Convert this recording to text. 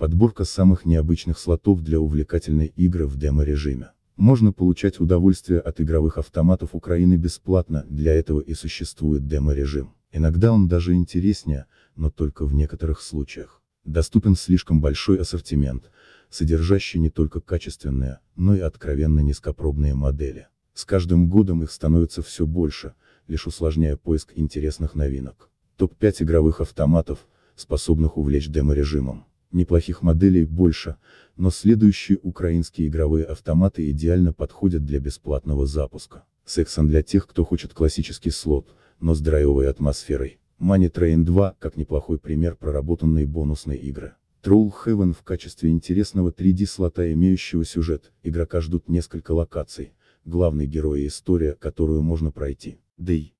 Подборка самых необычных слотов для увлекательной игры в демо-режиме. Можно получать удовольствие от игровых автоматов Украины бесплатно, для этого и существует демо-режим. Иногда он даже интереснее, но только в некоторых случаях. Доступен слишком большой ассортимент, содержащий не только качественные, но и откровенно низкопробные модели. С каждым годом их становится все больше, лишь усложняя поиск интересных новинок. Топ-5 игровых автоматов, способных увлечь демо-режимом. Неплохих моделей больше, но следующие украинские игровые автоматы идеально подходят для бесплатного запуска. Сексон для тех, кто хочет классический слот, но с драйвовой атмосферой. Money Train 2, как неплохой пример проработанной бонусной игры. Troll Heaven в качестве интересного 3D слота имеющего сюжет, игрока ждут несколько локаций, главный герой и история, которую можно пройти. И